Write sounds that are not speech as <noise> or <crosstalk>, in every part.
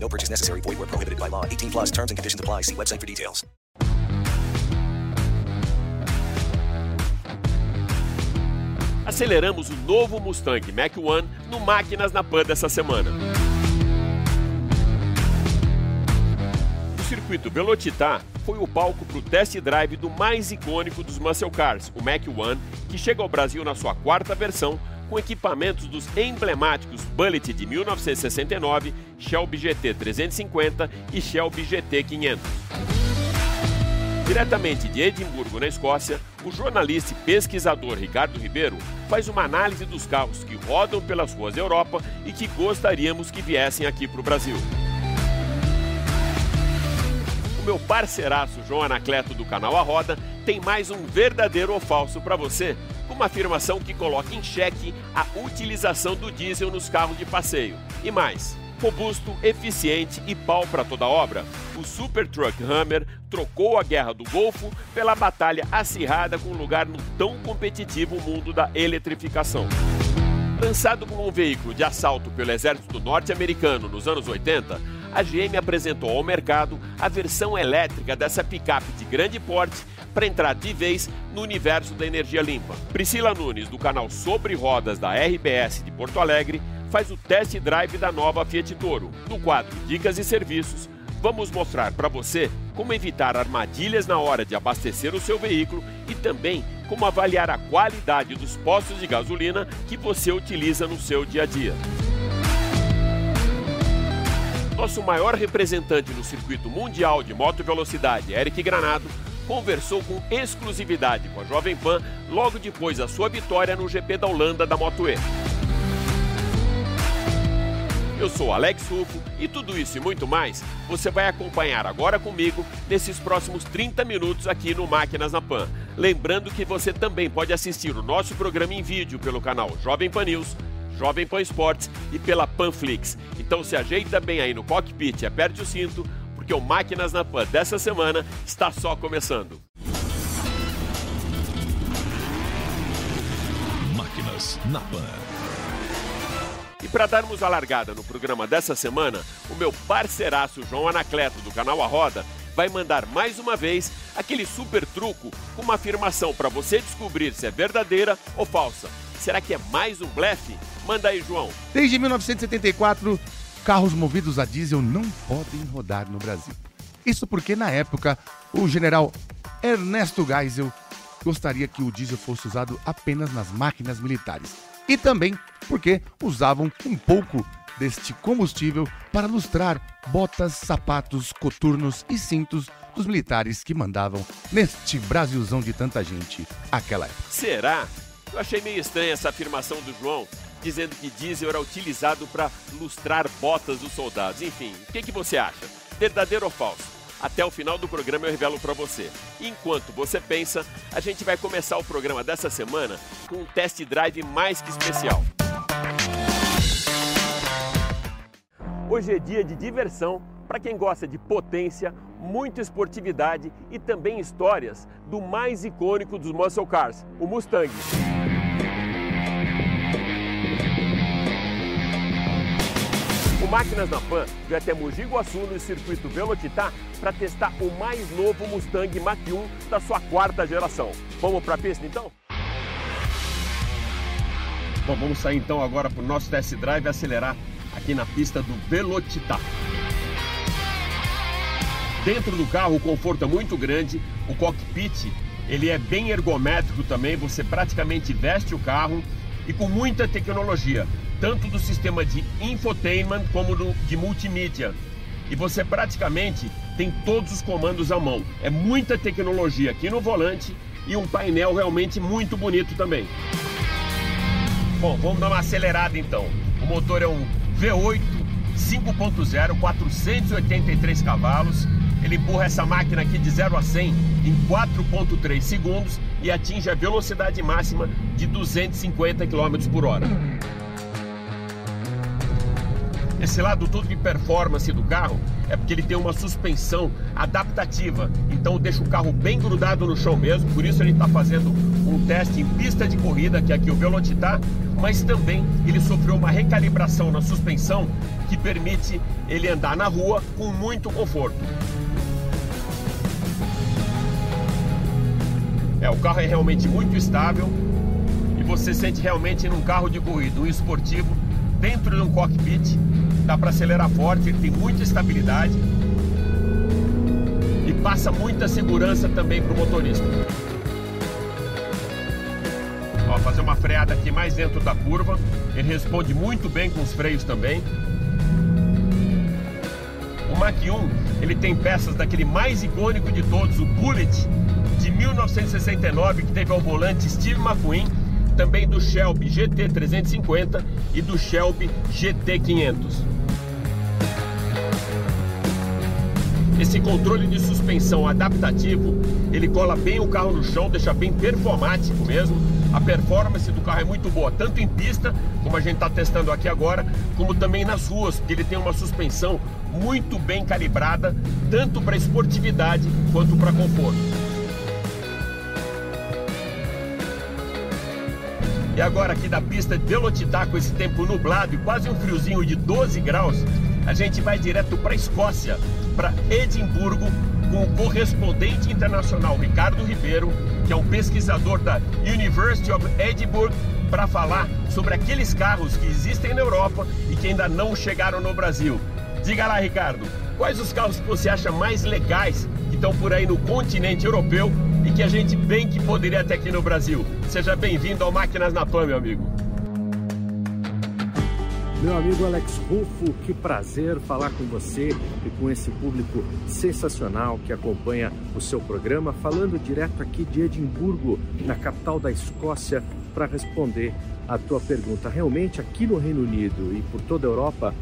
No purchase necessary. Void where prohibited by law. 18 plus terms and conditions apply. See website for details. Aceleramos o novo Mustang Mach-1 no Máquinas na Pan dessa semana. O circuito Velocitar foi o palco para o test drive do mais icônico dos muscle cars, o Mach-1, que chega ao Brasil na sua quarta versão com equipamentos dos emblemáticos Bullet de 1969, Shelby GT 350 e Shelby GT 500. Diretamente de Edimburgo, na Escócia, o jornalista e pesquisador Ricardo Ribeiro faz uma análise dos carros que rodam pelas ruas da Europa e que gostaríamos que viessem aqui para o Brasil. O meu parceiraço João Anacleto do canal A Roda tem mais um verdadeiro ou falso para você, uma afirmação que coloca em xeque a utilização do diesel nos carros de passeio. E mais, robusto, eficiente e pau para toda obra, o Super Truck Hammer trocou a guerra do Golfo pela batalha acirrada com lugar no tão competitivo mundo da eletrificação. Lançado como um veículo de assalto pelo exército norte-americano nos anos 80, a GM apresentou ao mercado a versão elétrica dessa picape de grande porte para entrar de vez no universo da energia limpa. Priscila Nunes, do canal Sobre Rodas da RBS de Porto Alegre, faz o test drive da nova Fiat Toro. No quadro Dicas e Serviços, vamos mostrar para você como evitar armadilhas na hora de abastecer o seu veículo e também como avaliar a qualidade dos postos de gasolina que você utiliza no seu dia a dia. Nosso maior representante no circuito mundial de moto velocidade, Eric Granado, conversou com exclusividade com a Jovem Pan logo depois da sua vitória no GP da Holanda da Moto E. Eu sou Alex Rufo e tudo isso e muito mais você vai acompanhar agora comigo nesses próximos 30 minutos aqui no Máquinas na Pan. Lembrando que você também pode assistir o nosso programa em vídeo pelo canal Jovem Pan News, Jovem Pan Esportes e pela Panflix. Então se ajeita bem aí no cockpit e aperte o cinto, porque o Máquinas na Pan dessa semana está só começando. Máquinas na Pan. E para darmos a largada no programa dessa semana, o meu parceiraço João Anacleto do canal A Roda vai mandar mais uma vez aquele super truco com uma afirmação para você descobrir se é verdadeira ou falsa. Será que é mais um blefe? Manda aí, João. Desde 1974, carros movidos a diesel não podem rodar no Brasil. Isso porque, na época, o general Ernesto Geisel gostaria que o diesel fosse usado apenas nas máquinas militares. E também porque usavam um pouco deste combustível para lustrar botas, sapatos, coturnos e cintos dos militares que mandavam neste Brasilzão de tanta gente aquela época. Será? Eu achei meio estranha essa afirmação do João, dizendo que diesel era utilizado para lustrar botas dos soldados. Enfim, o que, que você acha? Verdadeiro ou falso? Até o final do programa eu revelo para você. Enquanto você pensa, a gente vai começar o programa dessa semana com um test drive mais que especial. Hoje é dia de diversão para quem gosta de potência, muita esportividade e também histórias do mais icônico dos muscle cars, o Mustang. Máquinas na Pan vai até Mogi Guaçu no circuito Velocitar para testar o mais novo Mustang Mach-1 da sua quarta geração. Vamos para a pista então? Bom, vamos sair então agora para o nosso test drive acelerar aqui na pista do Velocitar. Dentro do carro o conforto é muito grande, o cockpit ele é bem ergométrico também, você praticamente veste o carro e com muita tecnologia, tanto do sistema de infotainment como do, de multimídia. E você praticamente tem todos os comandos à mão. É muita tecnologia aqui no volante e um painel realmente muito bonito também. Bom, vamos dar uma acelerada então. O motor é um V8 5.0, 483 cavalos, ele empurra essa máquina aqui de 0 a 100 em 4.3 segundos e atinge a velocidade máxima de 250 km por hora. Esse lado todo de performance do carro é porque ele tem uma suspensão adaptativa, então deixa o carro bem grudado no chão mesmo, por isso ele está fazendo um teste em pista de corrida, que é aqui o Velocitar, mas também ele sofreu uma recalibração na suspensão que permite ele andar na rua com muito conforto. É, o carro é realmente muito estável e você sente realmente num carro de corrida, um esportivo, dentro de um cockpit, dá para acelerar forte, ele tem muita estabilidade e passa muita segurança também para o motorista. Ó, fazer uma freada aqui mais dentro da curva, ele responde muito bem com os freios também. O Mach 1, ele tem peças daquele mais icônico de todos, o Bullet, de 1969, que teve ao volante Steve McQueen, também do Shelby GT350 e do Shelby GT500. Esse controle de suspensão adaptativo, ele cola bem o carro no chão, deixa bem performático mesmo. A performance do carro é muito boa, tanto em pista, como a gente está testando aqui agora, como também nas ruas, porque ele tem uma suspensão muito bem calibrada, tanto para esportividade quanto para conforto. E agora aqui da pista de Velocitar com esse tempo nublado e quase um friozinho de 12 graus, a gente vai direto para a Escócia, para Edimburgo, com o correspondente internacional Ricardo Ribeiro, que é um pesquisador da University of Edinburgh, para falar sobre aqueles carros que existem na Europa e que ainda não chegaram no Brasil. Diga lá, Ricardo, quais os carros que você acha mais legais que estão por aí no continente europeu e que a gente bem que poderia ter aqui no Brasil? Seja bem-vindo ao Máquinas na Pan, meu amigo. Meu amigo Alex Rufo, que prazer falar com você e com esse público sensacional que acompanha o seu programa, falando direto aqui de Edimburgo, na capital da Escócia, para responder a tua pergunta. Realmente, aqui no Reino Unido e por toda a Europa,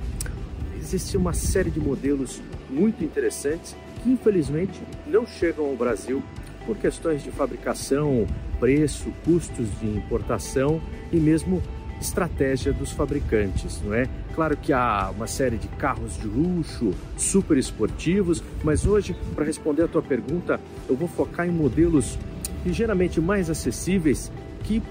existe uma série de modelos muito interessantes que, infelizmente, não chegam ao Brasil por questões de fabricação, preço, custos de importação e mesmo estratégia dos fabricantes, não é? Claro que há uma série de carros de luxo, super esportivos, mas hoje, para responder a tua pergunta, eu vou focar em modelos ligeiramente mais acessíveis que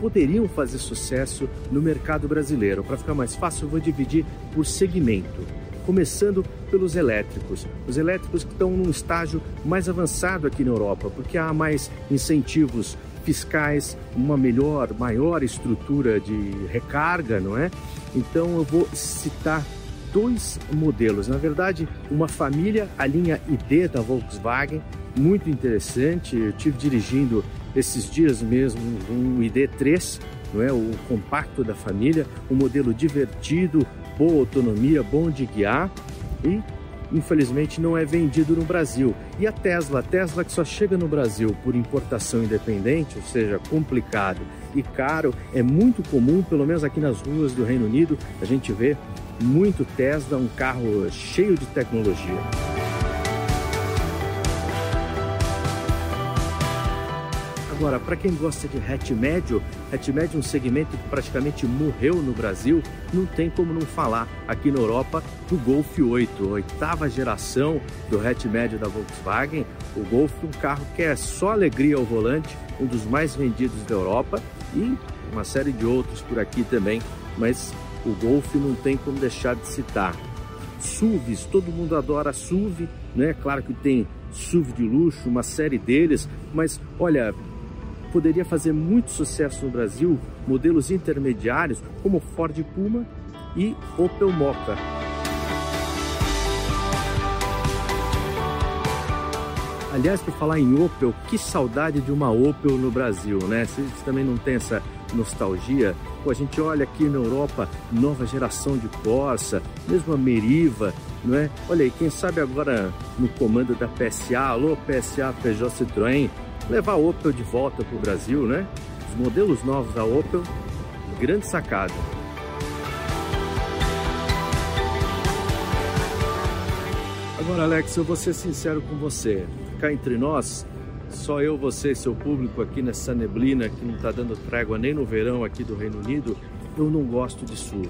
poderiam fazer sucesso no mercado brasileiro. Para ficar mais fácil, eu vou dividir por segmento. Começando pelos elétricos. Os elétricos que estão num estágio mais avançado aqui na Europa, porque há mais incentivos fiscais, uma melhor, maior estrutura de recarga, não é? Então eu vou citar dois modelos. Na verdade, uma família, a linha ID da Volkswagen, muito interessante. Eu tive dirigindo esses dias mesmo um ID3, não é? O compacto da família, um modelo divertido, boa autonomia, bom de guiar e infelizmente não é vendido no Brasil. E a Tesla, a Tesla que só chega no Brasil por importação independente, ou seja, complicado e caro, é muito comum, pelo menos aqui nas ruas do Reino Unido, a gente vê muito Tesla, um carro cheio de tecnologia. Agora, para quem gosta de hatch médio, hatch médio é um segmento que praticamente morreu no Brasil, não tem como não falar aqui na Europa do Golf 8, oitava geração do hatch médio da Volkswagen. O Golf é um carro que é só alegria ao volante, um dos mais vendidos da Europa e uma série de outros por aqui também, mas o Golf não tem como deixar de citar. SUVs, todo mundo adora SUV, né? Claro que tem SUV de luxo, uma série deles, mas olha, poderia fazer muito sucesso no Brasil modelos intermediários como Ford Puma e Opel Mokka. Aliás, por falar em Opel, que saudade de uma Opel no Brasil, né? Vocês também não tem essa nostalgia? Pô, a gente olha aqui na Europa, nova geração de Corsa, mesmo a Meriva, não é? Olha aí, quem sabe agora no comando da PSA, alô PSA Peugeot Citroën, levar a Opel de volta para o Brasil, né? Os modelos novos da Opel, grande sacada. Agora, Alex, eu vou ser sincero com você. Cá entre nós, só eu, você e seu público aqui nessa neblina que não está dando trégua nem no verão aqui do Reino Unido, eu não gosto de SUV.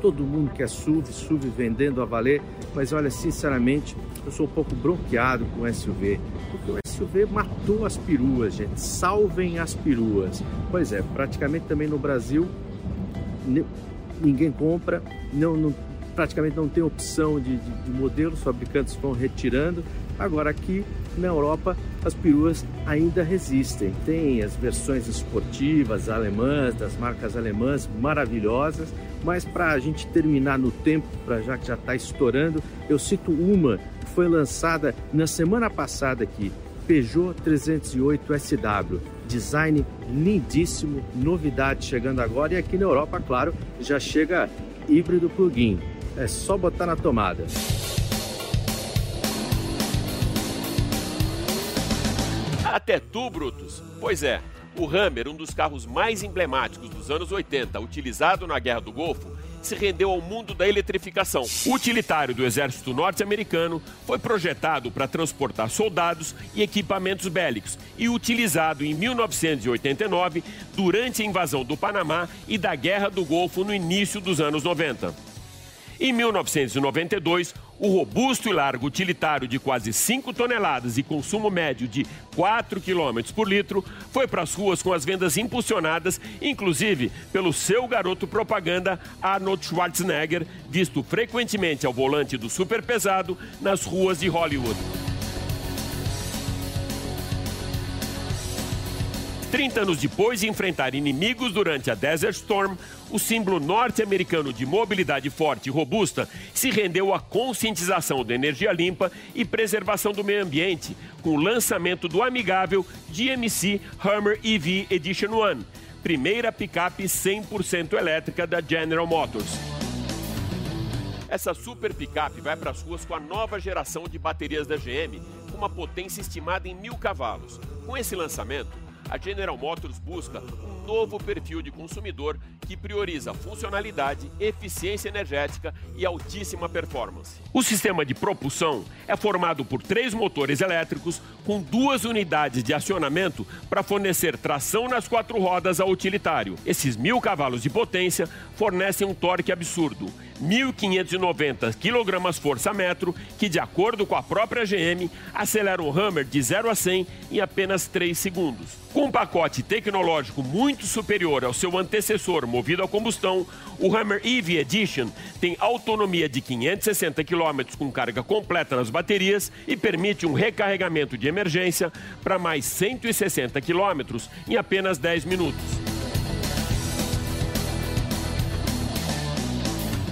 Todo mundo quer SUV, SUV vendendo a valer, mas olha, sinceramente, eu sou um pouco bronqueado com SUV, porque o SUV matou as peruas, gente. Salvem as peruas. Pois é, praticamente também no Brasil ninguém compra, não, não praticamente não tem opção de, de, de os fabricantes vão retirando. Agora aqui na Europa as peruas ainda resistem. Tem as versões esportivas alemãs, das marcas alemãs maravilhosas, mas para a gente terminar no tempo, para já que já está estourando, eu cito uma que foi lançada na semana passada aqui, Peugeot 308 SW. Design lindíssimo, novidade chegando agora e aqui na Europa, claro, já chega híbrido plug-in. É só botar na tomada. Até tu, Brutus. Pois é, o Hammer, um dos carros mais emblemáticos dos anos 80, utilizado na Guerra do Golfo, se rendeu ao mundo da eletrificação. O utilitário do exército norte-americano foi projetado para transportar soldados e equipamentos bélicos e utilizado em 1989 durante a invasão do Panamá e da Guerra do Golfo no início dos anos 90. Em 1992, o robusto e largo utilitário de quase 5 toneladas e consumo médio de 4 km por litro foi para as ruas com as vendas impulsionadas, inclusive pelo seu garoto propaganda Arnold Schwarzenegger, visto frequentemente ao volante do super pesado nas ruas de Hollywood. 30 anos depois de enfrentar inimigos durante a Desert Storm, o símbolo norte-americano de mobilidade forte e robusta se rendeu à conscientização da energia limpa e preservação do meio ambiente, com o lançamento do amigável GMC Hummer EV Edition One, primeira picape 100% elétrica da General Motors. Essa super picape vai para as ruas com a nova geração de baterias da GM, com uma potência estimada em mil cavalos. Com esse lançamento, a General Motors busca um novo perfil de consumidor que prioriza funcionalidade, eficiência energética e altíssima performance. O sistema de propulsão é formado por três motores elétricos com duas unidades de acionamento para fornecer tração nas quatro rodas ao utilitário. Esses mil cavalos de potência fornecem um torque absurdo 1.590 kgfm, que, de acordo com a própria GM, acelera o Hammer de 0 a 100 em apenas 3 segundos. Com um pacote tecnológico muito superior ao seu antecessor movido a combustão, o Hammer EV Edition tem autonomia de 560 km com carga completa nas baterias e permite um recarregamento de emergência para mais 160 km em apenas 10 minutos.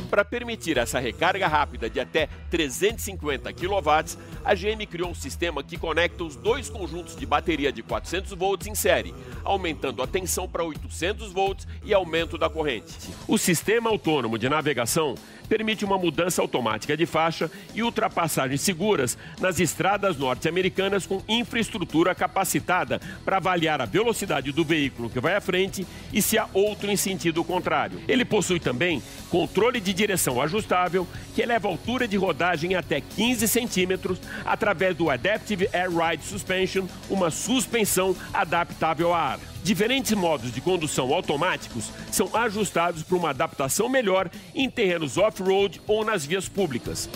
Para permitir essa recarga rápida de até 350 kW, a GM criou um sistema que conecta os dois conjuntos de bateria de 400 volts em série, aumentando a tensão para 800 volts e aumento da corrente. O sistema autônomo de navegação permite uma mudança automática de faixa e ultrapassagens seguras nas estradas norte-americanas com infraestrutura capacitada para avaliar a velocidade do veículo que vai à frente e se há outro em sentido contrário. Ele possui também controle de direção ajustável que eleva a altura de rodagem até 15 centímetros através do Adaptive Air Ride Suspension, uma suspensão adaptável a ar. Diferentes modos de condução automáticos são ajustados para uma adaptação melhor em terrenos off-road ou nas vias públicas.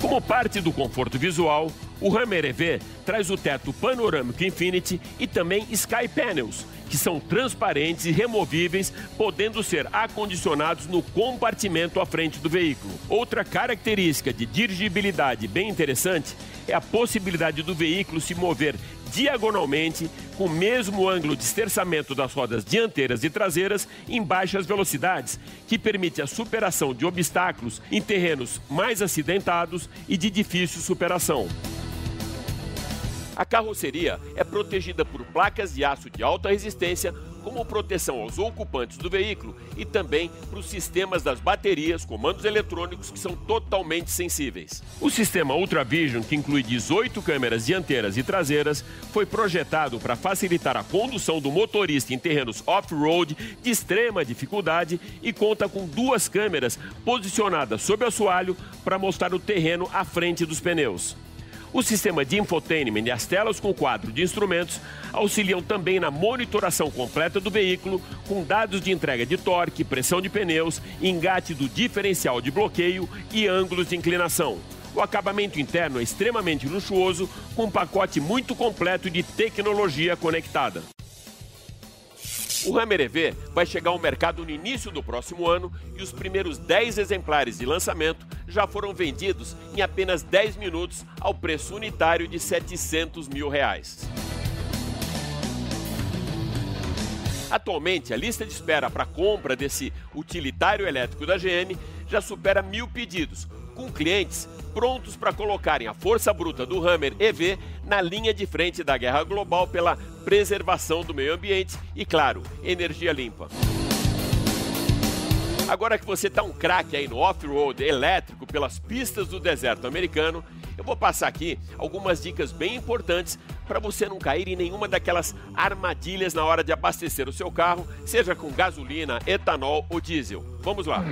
Como parte do conforto visual, o Hammer EV traz o teto panorâmico Infinity e também Sky Panels, que são transparentes e removíveis, podendo ser acondicionados no compartimento à frente do veículo. Outra característica de dirigibilidade bem interessante é a possibilidade do veículo se mover diagonalmente com o mesmo ângulo de esterçamento das rodas dianteiras e traseiras em baixas velocidades, que permite a superação de obstáculos em terrenos mais acidentados e de difícil superação. A carroceria é protegida por placas de aço de alta resistência como proteção aos ocupantes do veículo e também para os sistemas das baterias, comandos eletrônicos que são totalmente sensíveis. O sistema Ultravision, que inclui 18 câmeras dianteiras e traseiras, foi projetado para facilitar a condução do motorista em terrenos off-road de extrema dificuldade e conta com duas câmeras posicionadas sob o assoalho para mostrar o terreno à frente dos pneus. O sistema de infotainment e as telas com quadro de instrumentos auxiliam também na monitoração completa do veículo, com dados de entrega de torque, pressão de pneus, engate do diferencial de bloqueio e ângulos de inclinação. O acabamento interno é extremamente luxuoso, com um pacote muito completo de tecnologia conectada. O Hammer EV vai chegar ao mercado no início do próximo ano e os primeiros 10 exemplares de lançamento já foram vendidos em apenas 10 minutos ao preço unitário de 700 mil reais. Atualmente, a lista de espera para compra desse utilitário elétrico da GM já supera mil pedidos, com clientes prontos para colocarem a força bruta do Hammer EV na linha de frente da guerra global pela preservação do meio ambiente e, claro, energia limpa. Agora que você está um craque aí no off-road elétrico pelas pistas do deserto americano, eu vou passar aqui algumas dicas bem importantes para você não cair em nenhuma daquelas armadilhas na hora de abastecer o seu carro, seja com gasolina, etanol ou diesel. Vamos lá.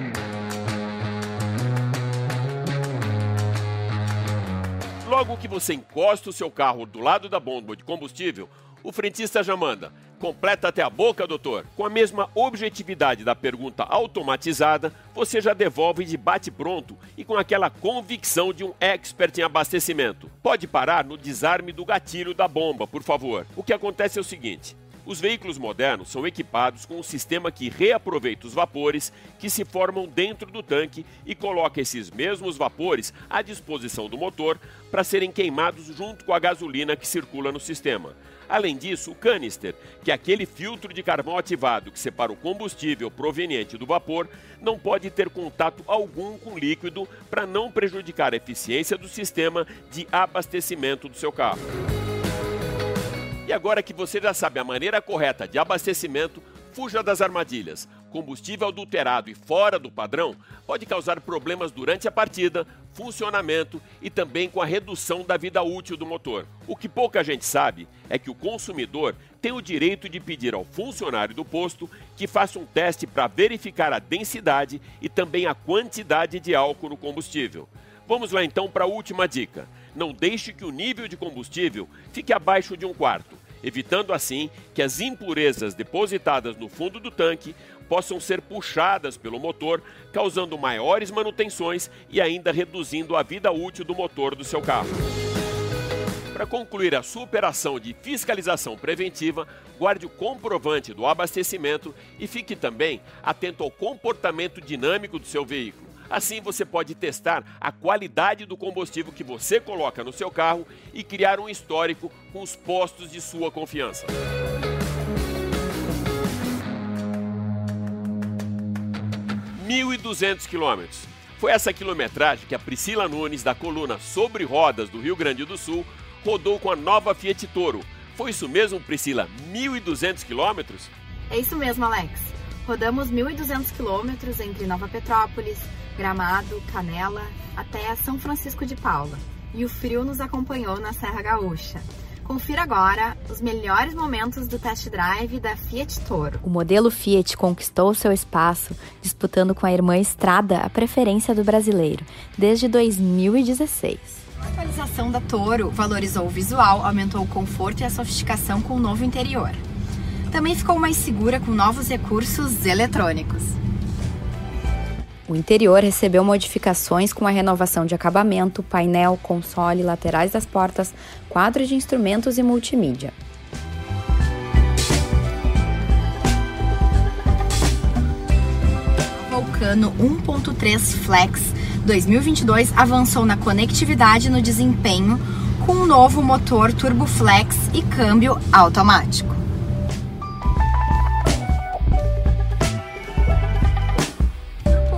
Logo que você encosta o seu carro do lado da bomba de combustível, o frentista já manda. Completa até a boca, doutor. Com a mesma objetividade da pergunta automatizada, você já devolve de bate-pronto e com aquela convicção de um expert em abastecimento. Pode parar no desarme do gatilho da bomba, por favor. O que acontece é o seguinte: os veículos modernos são equipados com um sistema que reaproveita os vapores que se formam dentro do tanque e coloca esses mesmos vapores à disposição do motor para serem queimados junto com a gasolina que circula no sistema. Além disso, o canister, que é aquele filtro de carvão ativado que separa o combustível proveniente do vapor, não pode ter contato algum com líquido para não prejudicar a eficiência do sistema de abastecimento do seu carro. E agora que você já sabe a maneira correta de abastecimento, fuja das armadilhas. Combustível adulterado e fora do padrão pode causar problemas durante a partida, funcionamento e também com a redução da vida útil do motor. O que pouca gente sabe é que o consumidor tem o direito de pedir ao funcionário do posto que faça um teste para verificar a densidade e também a quantidade de álcool no combustível. Vamos lá então para a última dica. Não deixe que o nível de combustível fique abaixo de um quarto, evitando assim que as impurezas depositadas no fundo do tanque possam ser puxadas pelo motor, causando maiores manutenções e ainda reduzindo a vida útil do motor do seu carro. Para concluir a sua operação de fiscalização preventiva, guarde o comprovante do abastecimento e fique também atento ao comportamento dinâmico do seu veículo. Assim você pode testar a qualidade do combustível que você coloca no seu carro e criar um histórico com os postos de sua confiança. Mil e duzentos quilômetros. Foi essa quilometragem que a Priscila Nunes, da coluna Sobre Rodas do Rio Grande do Sul, rodou com a nova Fiat Toro. Foi isso mesmo, Priscila? 1.200 quilômetros? É isso mesmo, Alex. Rodamos 1.200 quilômetros entre Nova Petrópolis, Gramado, Canela, até São Francisco de Paula. E o frio nos acompanhou na Serra Gaúcha. Confira agora os melhores momentos do test drive da Fiat Toro. O modelo Fiat conquistou seu espaço disputando com a irmã Estrada a preferência do brasileiro desde 2016. A atualização da Toro valorizou o visual, aumentou o conforto e a sofisticação com o novo interior. Também ficou mais segura com novos recursos eletrônicos. O interior recebeu modificações com a renovação de acabamento, painel, console, laterais das portas, quadro de instrumentos e multimídia. Vulcano 1.3 Flex 2022 avançou na conectividade e no desempenho com um novo motor Turbo Flex e câmbio automático.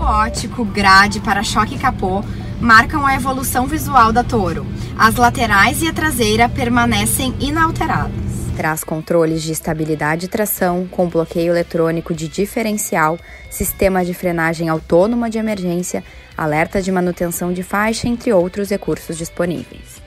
Ótico, grade, para-choque e capô marcam a evolução visual da Toro. As laterais e a traseira permanecem inalteradas. Traz controles de estabilidade e tração, com bloqueio eletrônico de diferencial, sistema de frenagem autônoma de emergência, alerta de manutenção de faixa, entre outros recursos disponíveis.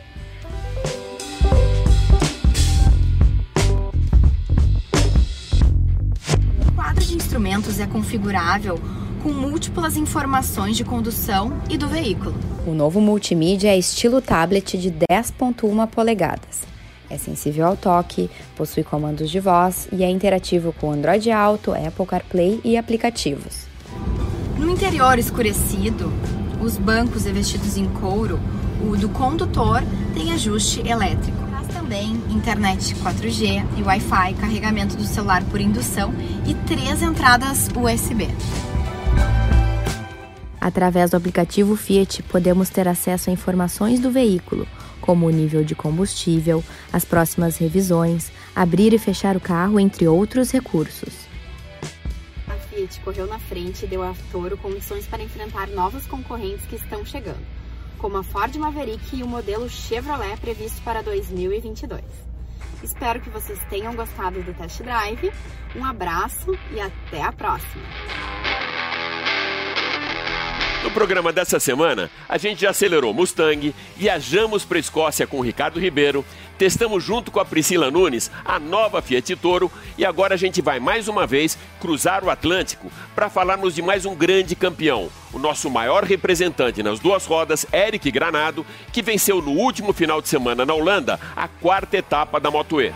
O quadro de instrumentos é configurável com múltiplas informações de condução e do veículo. O novo multimídia é estilo tablet de 10.1 polegadas. É sensível ao toque, possui comandos de voz e é interativo com Android Auto, Apple CarPlay e aplicativos. No interior escurecido, os bancos revestidos em couro, o do condutor tem ajuste elétrico. Mas também internet 4G e Wi-Fi, carregamento do celular por indução e três entradas USB. Através do aplicativo Fiat, podemos ter acesso a informações do veículo, como o nível de combustível, as próximas revisões, abrir e fechar o carro, entre outros recursos. A Fiat correu na frente e deu a Toro condições para enfrentar novos concorrentes que estão chegando, como a Ford Maverick e o modelo Chevrolet previsto para 2022. Espero que vocês tenham gostado do test drive. Um abraço e até a próxima! No programa dessa semana, a gente já acelerou Mustang, viajamos para a Escócia com o Ricardo Ribeiro, testamos junto com a Priscila Nunes a nova Fiat Toro e agora a gente vai mais uma vez cruzar o Atlântico para falarmos de mais um grande campeão, o nosso maior representante nas duas rodas, Eric Granado, que venceu no último final de semana na Holanda a quarta etapa da Moto E.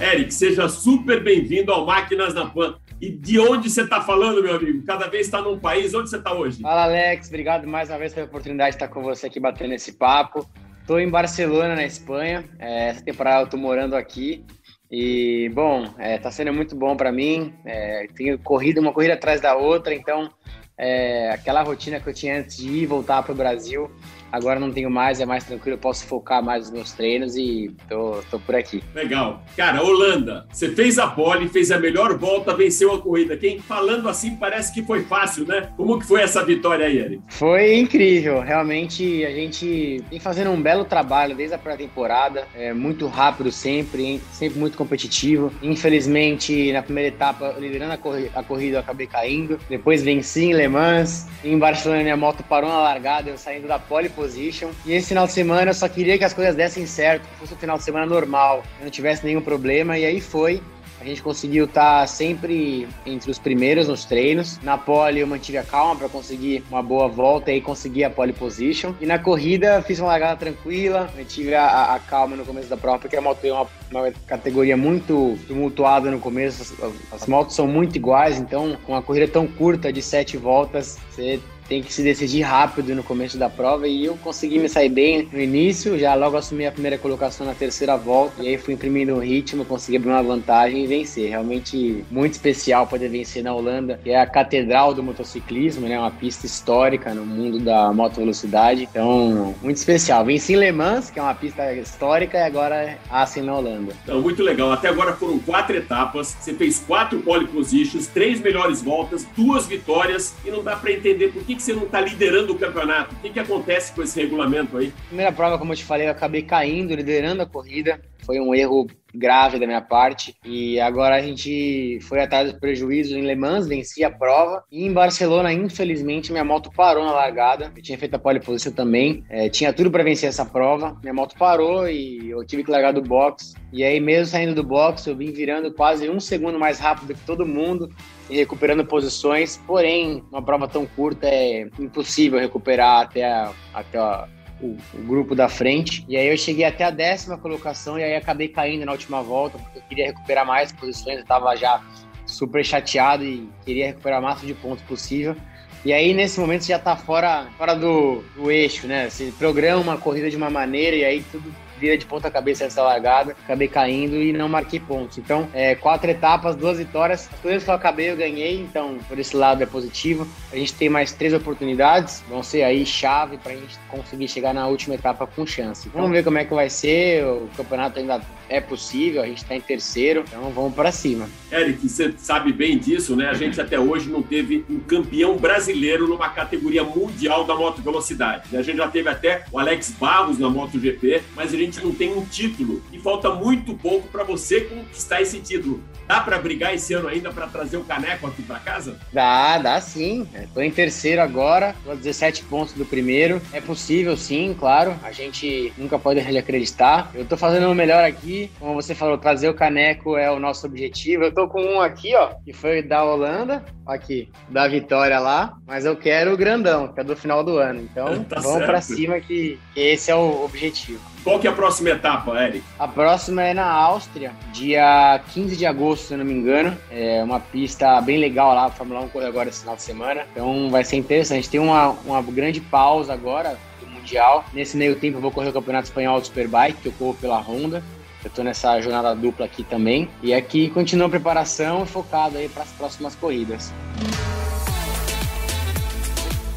Eric, seja super bem-vindo ao Máquinas na Pan. E de onde você está falando, meu amigo? Cada vez está num país. Onde você está hoje? Fala, Alex. Obrigado mais uma vez pela oportunidade de estar com você aqui batendo esse papo. Estou em Barcelona, na Espanha. É, essa temporada eu estou morando aqui. E, bom, está é, tá sendo muito bom para mim. É, tenho corrido uma corrida atrás da outra, então é, aquela rotina que eu tinha antes de ir voltar para o Brasil Agora não tenho mais, é mais tranquilo, posso focar mais nos meus treinos e tô, tô por aqui. Legal. Cara, Holanda, você fez a pole, fez a melhor volta, venceu a corrida. Quem falando assim parece que foi fácil, né? Como que foi essa vitória aí, Eric? Foi incrível. Realmente a gente vem fazendo um belo trabalho desde a pré-temporada. É muito rápido sempre, hein? sempre muito competitivo. Infelizmente, na primeira etapa, liderando a, corri a corrida, eu acabei caindo. Depois venci em Le Mans. Em Barcelona, minha moto parou na largada, eu saindo da pole position. E esse final de semana eu só queria que as coisas dessem certo, que fosse um final de semana normal, que não tivesse nenhum problema, e aí foi. A gente conseguiu estar sempre entre os primeiros nos treinos. Na pole eu mantive a calma para conseguir uma boa volta e conseguir a pole position. E na corrida fiz uma largada tranquila, mantive a, a calma no começo da prova, porque a moto é uma, uma categoria muito tumultuada no começo. As, as motos são muito iguais, então com uma corrida tão curta de sete voltas, você tem que se decidir rápido no começo da prova e eu consegui me sair bem no início, já logo assumi a primeira colocação na terceira volta e aí fui imprimindo o ritmo, consegui abrir uma vantagem e vencer. Realmente muito especial poder vencer na Holanda, que é a catedral do motociclismo, né? Uma pista histórica no mundo da moto velocidade. Então, muito especial. Venci em Le Mans, que é uma pista histórica, e agora assim na Holanda. Então, muito legal. Até agora foram quatro etapas, você fez quatro pole positions, três melhores voltas, duas vitórias e não dá para entender por que, que você não está liderando o campeonato? O que, que acontece com esse regulamento aí? Primeira prova, como eu te falei, eu acabei caindo, liderando a corrida. Foi um erro grave da minha parte. E agora a gente foi atrás do prejuízo em Le Mans, venci a prova. E em Barcelona, infelizmente, minha moto parou na largada. Eu tinha feito a pole position também. É, tinha tudo para vencer essa prova. Minha moto parou e eu tive que largar do box. E aí, mesmo saindo do box, eu vim virando quase um segundo mais rápido que todo mundo e recuperando posições. Porém, uma prova tão curta é impossível recuperar até a, até a o, o, grupo da frente. E aí eu cheguei até a décima colocação e aí acabei caindo na última volta, porque eu queria recuperar mais posições, eu estava já super chateado e queria recuperar o máximo de pontos possível. E aí, nesse momento, já está fora, fora do, do eixo, né? Você programa uma corrida de uma maneira e aí tudo vira de ponta cabeça essa largada, acabei caindo e não marquei pontos. Então, é, quatro etapas, duas vitórias, as coisas que eu acabei eu ganhei, então por esse lado é positivo. A gente tem mais três oportunidades, vão ser aí chave para a gente conseguir chegar na última etapa com chance. Vamos ver como é que vai ser, o campeonato ainda é possível, a gente está em terceiro, então vamos para cima. Eric, você sabe bem disso, né? A gente até hoje não teve um campeão brasileiro numa categoria mundial da moto velocidade. A gente já teve até o Alex Barros na MotoGP, mas a gente não tem um título e falta muito pouco para você conquistar esse título. Dá para brigar esse ano ainda para trazer o caneco aqui para casa? Dá, dá sim. Estou em terceiro agora, estou a 17 pontos do primeiro. É possível sim, claro. A gente nunca pode acreditar. Eu estou fazendo o melhor aqui. Como você falou, trazer o caneco é o nosso objetivo. Eu estou com um aqui, ó, que foi da Holanda, aqui, da vitória lá. Mas eu quero o grandão, que é do final do ano. Então <laughs> tá vamos para cima que, que esse é o objetivo. Qual que é a próxima etapa, Eric? A próxima é na Áustria, dia 15 de agosto, se eu não me engano. É uma pista bem legal lá, a Fórmula 1 corre agora esse final de semana. Então vai ser interessante. Tem uma, uma grande pausa agora Mundial. Nesse meio tempo eu vou correr o Campeonato Espanhol do Superbike, que eu corro pela Honda. Eu tô nessa jornada dupla aqui também. E aqui continua a preparação focado aí para as próximas corridas.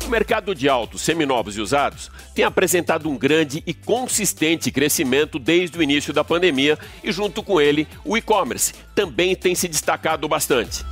O mercado de autos seminovos e usados tem apresentado um grande e consistente crescimento desde o início da pandemia e, junto com ele, o e-commerce também tem se destacado bastante.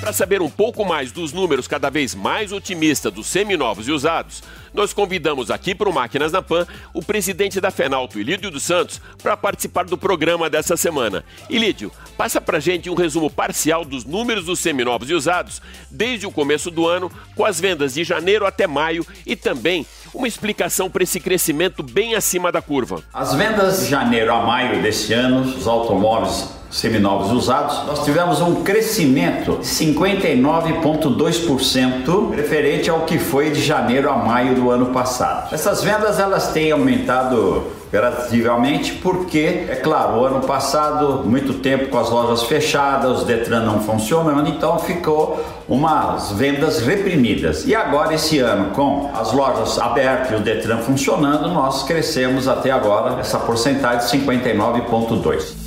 Para saber um pouco mais dos números cada vez mais otimistas dos seminovos e usados, nós convidamos aqui para o Máquinas na Pan o presidente da Fenalto, Ilídio dos Santos, para participar do programa dessa semana. Ilídio, passa para gente um resumo parcial dos números dos seminovos e usados desde o começo do ano, com as vendas de janeiro até maio e também uma explicação para esse crescimento bem acima da curva. As vendas de janeiro a maio desse ano, os automóveis seminovos usados, nós tivemos um crescimento de 59,2% referente ao que foi de janeiro a maio do ano passado. Essas vendas elas têm aumentado gradativamente porque, é claro, o ano passado, muito tempo com as lojas fechadas, os Detran não funcionando, então ficou umas vendas reprimidas. E agora, esse ano, com as lojas abertas e o Detran funcionando, nós crescemos até agora essa porcentagem de 59,2%.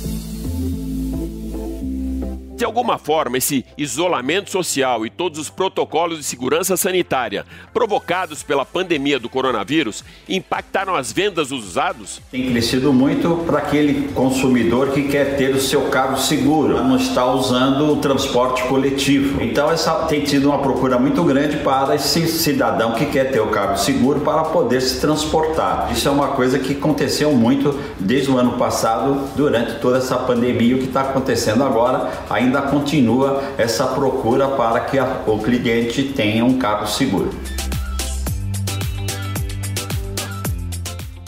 De alguma forma, esse isolamento social e todos os protocolos de segurança sanitária provocados pela pandemia do coronavírus impactaram as vendas dos usados? Tem crescido muito para aquele consumidor que quer ter o seu carro seguro, não está usando o transporte coletivo. Então, essa tem tido uma procura muito grande para esse cidadão que quer ter o carro seguro para poder se transportar. Isso é uma coisa que aconteceu muito desde o ano passado, durante toda essa pandemia, o que está acontecendo agora. Ainda ainda continua essa procura para que a, o cliente tenha um carro seguro.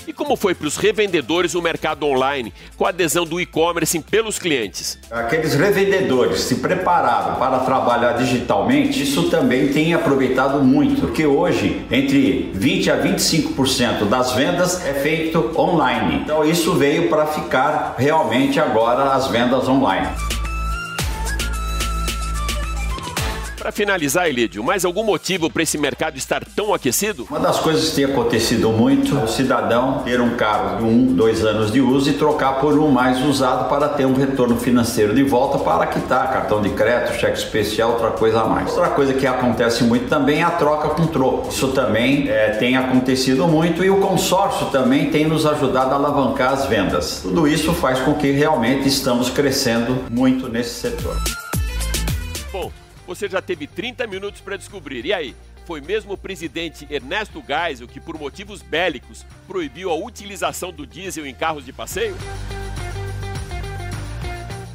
E como foi para os revendedores o mercado online, com a adesão do e-commerce pelos clientes? Aqueles revendedores se prepararam para trabalhar digitalmente, isso também tem aproveitado muito, porque hoje entre 20 a 25% das vendas é feito online. Então isso veio para ficar realmente agora as vendas online. Para finalizar, Elidio, mais algum motivo para esse mercado estar tão aquecido? Uma das coisas que tem acontecido muito é o cidadão ter um carro de um, dois anos de uso e trocar por um mais usado para ter um retorno financeiro de volta para quitar cartão de crédito, cheque especial, outra coisa a mais. Outra coisa que acontece muito também é a troca com troco. Isso também é, tem acontecido muito e o consórcio também tem nos ajudado a alavancar as vendas. Tudo isso faz com que realmente estamos crescendo muito nesse setor. Você já teve 30 minutos para descobrir. E aí, foi mesmo o presidente Ernesto Geisel que, por motivos bélicos, proibiu a utilização do diesel em carros de passeio?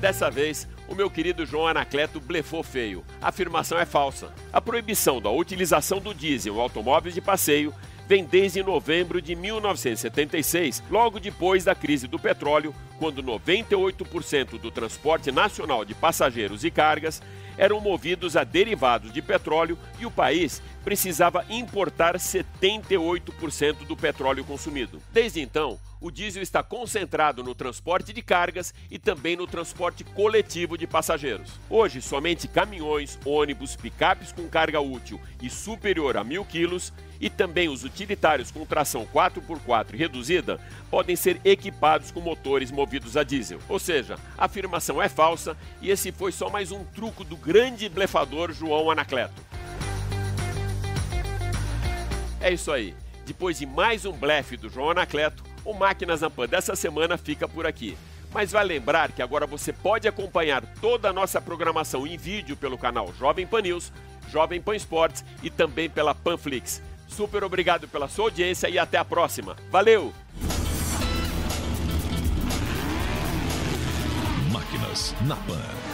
Dessa vez, o meu querido João Anacleto blefou feio. A afirmação é falsa. A proibição da utilização do diesel em automóveis de passeio vem desde novembro de 1976, logo depois da crise do petróleo, quando 98% do transporte nacional de passageiros e cargas eram movidos a derivados de petróleo e o país precisava importar 78% do petróleo consumido. Desde então, o diesel está concentrado no transporte de cargas e também no transporte coletivo de passageiros. Hoje, somente caminhões, ônibus, picapes com carga útil e superior a mil quilos e também os utilitários com tração 4x4 reduzida podem ser equipados com motores movidos a diesel. Ou seja, a afirmação é falsa e esse foi só mais um truco do grande blefador João Anacleto. É isso aí. Depois de mais um blefe do João Anacleto, o Máquinas na Pan dessa semana fica por aqui. Mas vai lembrar que agora você pode acompanhar toda a nossa programação em vídeo pelo canal Jovem Pan News, Jovem Pan Esportes e também pela Panflix. Super obrigado pela sua audiência e até a próxima. Valeu! Máquinas na Pan.